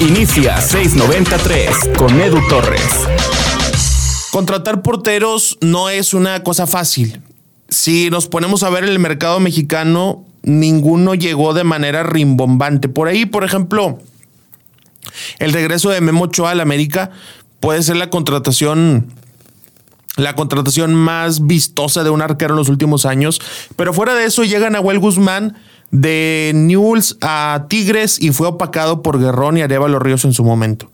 Inicia 693 con Edu Torres. Contratar porteros no es una cosa fácil. Si nos ponemos a ver el mercado mexicano, ninguno llegó de manera rimbombante. Por ahí, por ejemplo, el regreso de Memo Ochoa al América puede ser la contratación la contratación más vistosa de un arquero en los últimos años. Pero fuera de eso, llega Nahuel Guzmán de Newells a Tigres y fue opacado por Guerrón y Arevalo Ríos en su momento.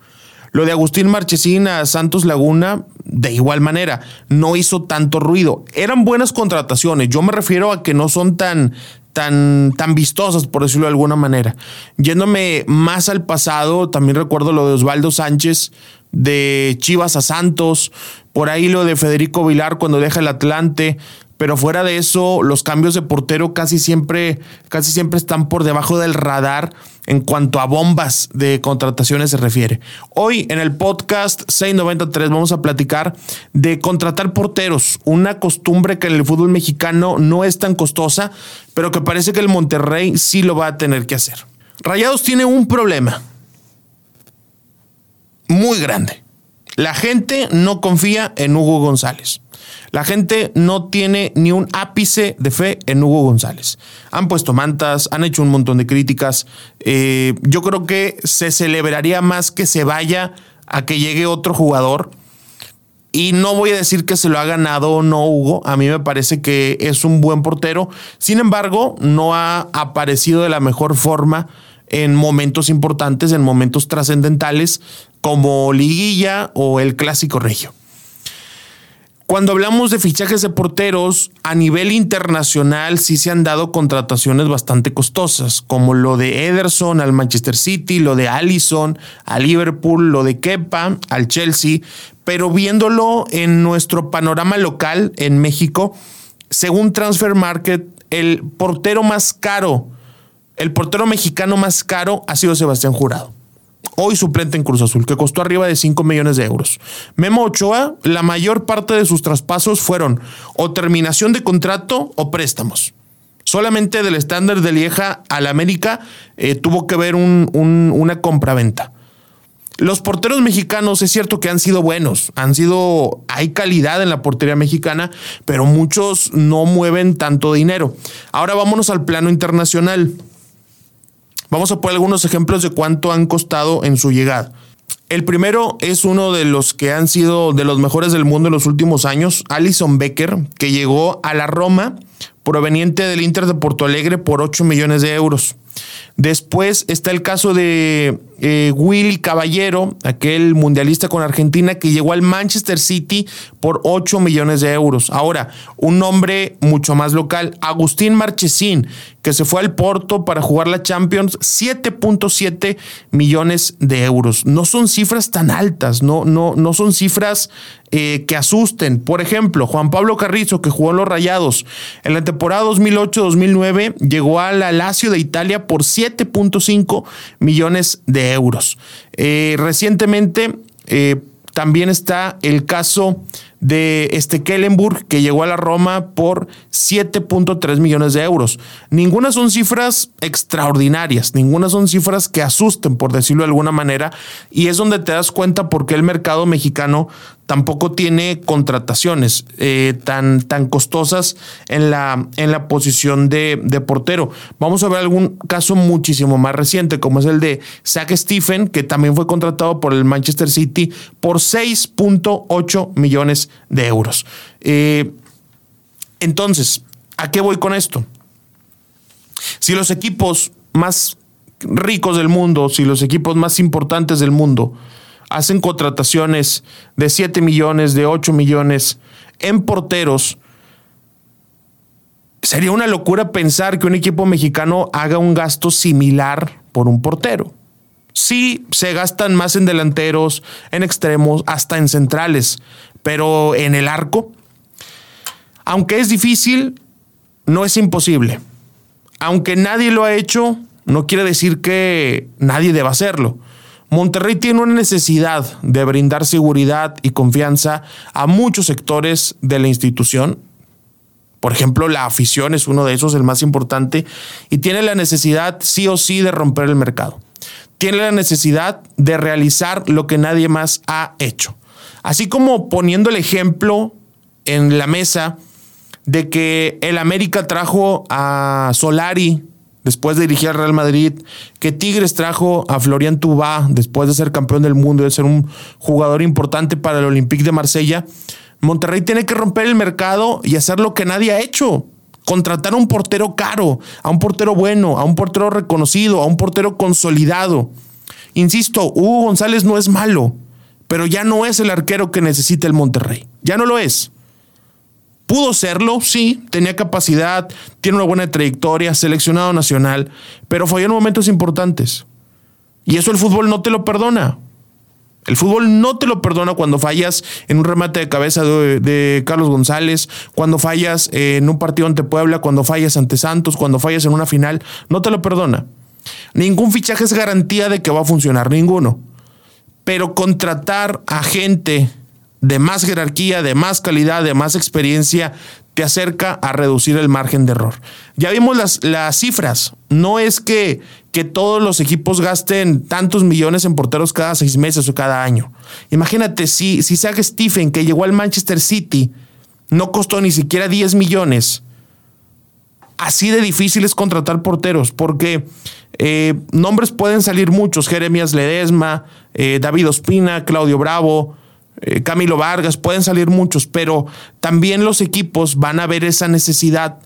Lo de Agustín Marchesín a Santos Laguna, de igual manera, no hizo tanto ruido. Eran buenas contrataciones. Yo me refiero a que no son tan, tan, tan vistosas, por decirlo de alguna manera. Yéndome más al pasado, también recuerdo lo de Osvaldo Sánchez de Chivas a Santos, por ahí lo de Federico Vilar cuando deja el Atlante, pero fuera de eso, los cambios de portero casi siempre, casi siempre están por debajo del radar en cuanto a bombas de contrataciones se refiere. Hoy en el podcast 693 vamos a platicar de contratar porteros, una costumbre que en el fútbol mexicano no es tan costosa, pero que parece que el Monterrey sí lo va a tener que hacer. Rayados tiene un problema muy grande. La gente no confía en Hugo González. La gente no tiene ni un ápice de fe en Hugo González. Han puesto mantas, han hecho un montón de críticas. Eh, yo creo que se celebraría más que se vaya a que llegue otro jugador. Y no voy a decir que se lo ha ganado o no Hugo. A mí me parece que es un buen portero. Sin embargo, no ha aparecido de la mejor forma en momentos importantes, en momentos trascendentales, como liguilla o el clásico regio. Cuando hablamos de fichajes de porteros, a nivel internacional sí se han dado contrataciones bastante costosas, como lo de Ederson al Manchester City, lo de Allison al Liverpool, lo de Kepa al Chelsea, pero viéndolo en nuestro panorama local en México, según Transfer Market, el portero más caro, el portero mexicano más caro ha sido Sebastián Jurado hoy suplente en Cruz Azul, que costó arriba de 5 millones de euros. Memo Ochoa, la mayor parte de sus traspasos fueron o terminación de contrato o préstamos. Solamente del estándar de Lieja al América eh, tuvo que ver un, una compraventa. Los porteros mexicanos es cierto que han sido buenos, han sido, hay calidad en la portería mexicana, pero muchos no mueven tanto dinero. Ahora vámonos al plano internacional. Vamos a poner algunos ejemplos de cuánto han costado en su llegada. El primero es uno de los que han sido de los mejores del mundo en los últimos años, Alison Becker, que llegó a la Roma proveniente del Inter de Porto Alegre por 8 millones de euros. Después está el caso de eh, Willy Caballero, aquel mundialista con Argentina que llegó al Manchester City por 8 millones de euros. Ahora, un nombre mucho más local, Agustín Marchesín, que se fue al Porto para jugar la Champions, 7.7 millones de euros. No son cifras tan altas, no, no, no son cifras eh, que asusten. Por ejemplo, Juan Pablo Carrizo, que jugó en los Rayados, en la temporada 2008-2009 llegó a la Lazio de Italia por 7.5 millones de euros. Eh, recientemente eh, también está el caso de este Kellenburg que llegó a la Roma por 7.3 millones de euros. Ninguna son cifras extraordinarias, ninguna son cifras que asusten, por decirlo de alguna manera, y es donde te das cuenta por qué el mercado mexicano tampoco tiene contrataciones eh, tan, tan costosas en la, en la posición de, de, portero. Vamos a ver algún caso muchísimo más reciente, como es el de Zach Stephen, que también fue contratado por el Manchester City por 6.8 millones de euros. Eh, entonces, ¿a qué voy con esto? Si los equipos más ricos del mundo, si los equipos más importantes del mundo, hacen contrataciones de 7 millones, de 8 millones en porteros, sería una locura pensar que un equipo mexicano haga un gasto similar por un portero. Sí, se gastan más en delanteros, en extremos, hasta en centrales, pero en el arco, aunque es difícil, no es imposible. Aunque nadie lo ha hecho, no quiere decir que nadie deba hacerlo. Monterrey tiene una necesidad de brindar seguridad y confianza a muchos sectores de la institución. Por ejemplo, la afición es uno de esos, el más importante, y tiene la necesidad sí o sí de romper el mercado. Tiene la necesidad de realizar lo que nadie más ha hecho. Así como poniendo el ejemplo en la mesa de que el América trajo a Solari después de dirigir al Real Madrid, que Tigres trajo a Florian Tubá después de ser campeón del mundo y de ser un jugador importante para el Olympique de Marsella, Monterrey tiene que romper el mercado y hacer lo que nadie ha hecho. Contratar a un portero caro, a un portero bueno, a un portero reconocido, a un portero consolidado. Insisto, Hugo González no es malo, pero ya no es el arquero que necesita el Monterrey. Ya no lo es. Pudo serlo, sí, tenía capacidad, tiene una buena trayectoria, seleccionado nacional, pero falló en momentos importantes. Y eso el fútbol no te lo perdona. El fútbol no te lo perdona cuando fallas en un remate de cabeza de, Carlos González, cuando fallas en un partido ante Puebla, cuando fallas ante Santos, cuando fallas en una final. No te lo perdona. Ningún fichaje es garantía de que va a funcionar, ninguno. Pero contratar a gente de más jerarquía, de más calidad, de más experiencia, te acerca a reducir el margen de error. Ya vimos las, las cifras. No es que, que, todos los equipos gasten tantos millones en porteros cada seis meses o cada año. Imagínate si, si Zach Stephen, que llegó al Manchester City, no costó ni siquiera 10 millones. Así de difícil es contratar porteros, porque eh, nombres pueden salir muchos: Jeremías Ledesma, eh, David Ospina, Claudio Bravo. Eh, Camilo Vargas, pueden salir muchos, pero también los equipos van a ver esa necesidad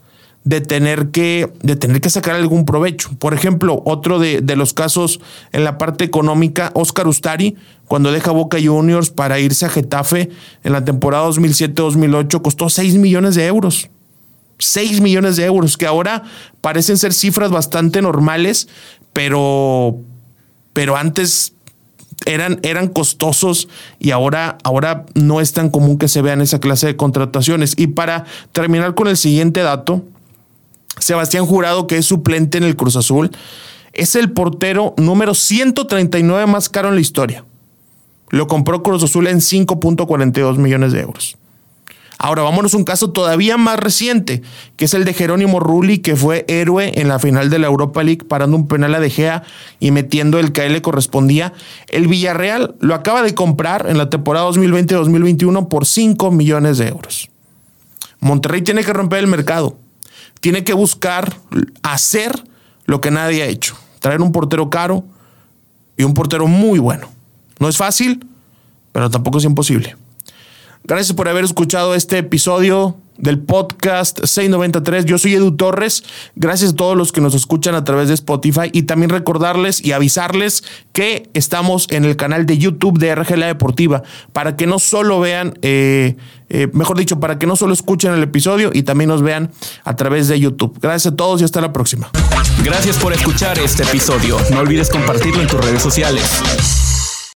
de tener que, de tener que sacar algún provecho. Por ejemplo, otro de, de, los casos en la parte económica, Oscar Ustari, cuando deja Boca Juniors para irse a Getafe en la temporada 2007-2008, costó 6 millones de euros. 6 millones de euros, que ahora parecen ser cifras bastante normales, pero, pero antes eran, eran costosos y ahora, ahora no es tan común que se vean esa clase de contrataciones. Y para terminar con el siguiente dato, Sebastián Jurado, que es suplente en el Cruz Azul, es el portero número 139 más caro en la historia. Lo compró Cruz Azul en 5.42 millones de euros. Ahora vámonos a un caso todavía más reciente, que es el de Jerónimo Rulli, que fue héroe en la final de la Europa League parando un penal a De Gea y metiendo el que a él le correspondía. El Villarreal lo acaba de comprar en la temporada 2020-2021 por 5 millones de euros. Monterrey tiene que romper el mercado. Tiene que buscar hacer lo que nadie ha hecho. Traer un portero caro y un portero muy bueno. No es fácil, pero tampoco es imposible. Gracias por haber escuchado este episodio del podcast 693. Yo soy Edu Torres. Gracias a todos los que nos escuchan a través de Spotify y también recordarles y avisarles que estamos en el canal de YouTube de RGLA Deportiva para que no solo vean, eh, eh, mejor dicho, para que no solo escuchen el episodio y también nos vean a través de YouTube. Gracias a todos y hasta la próxima. Gracias por escuchar este episodio. No olvides compartirlo en tus redes sociales.